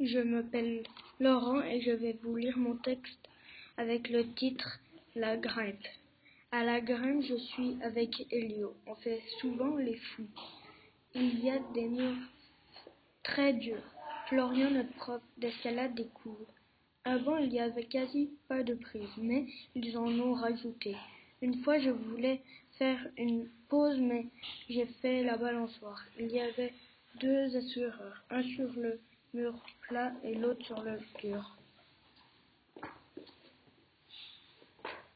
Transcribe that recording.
Je m'appelle Laurent et je vais vous lire mon texte avec le titre La grimpe. À la grimpe, je suis avec Elio. On fait souvent les fous. Il y a des murs très durs. Florian, notre prof d'escalade, découvre. Avant, il y avait quasi pas de prise, mais ils en ont rajouté. Une fois, je voulais faire une pause, mais j'ai fait la balançoire. Il y avait deux assureurs, un sur le mur plat et l'autre sur le dur.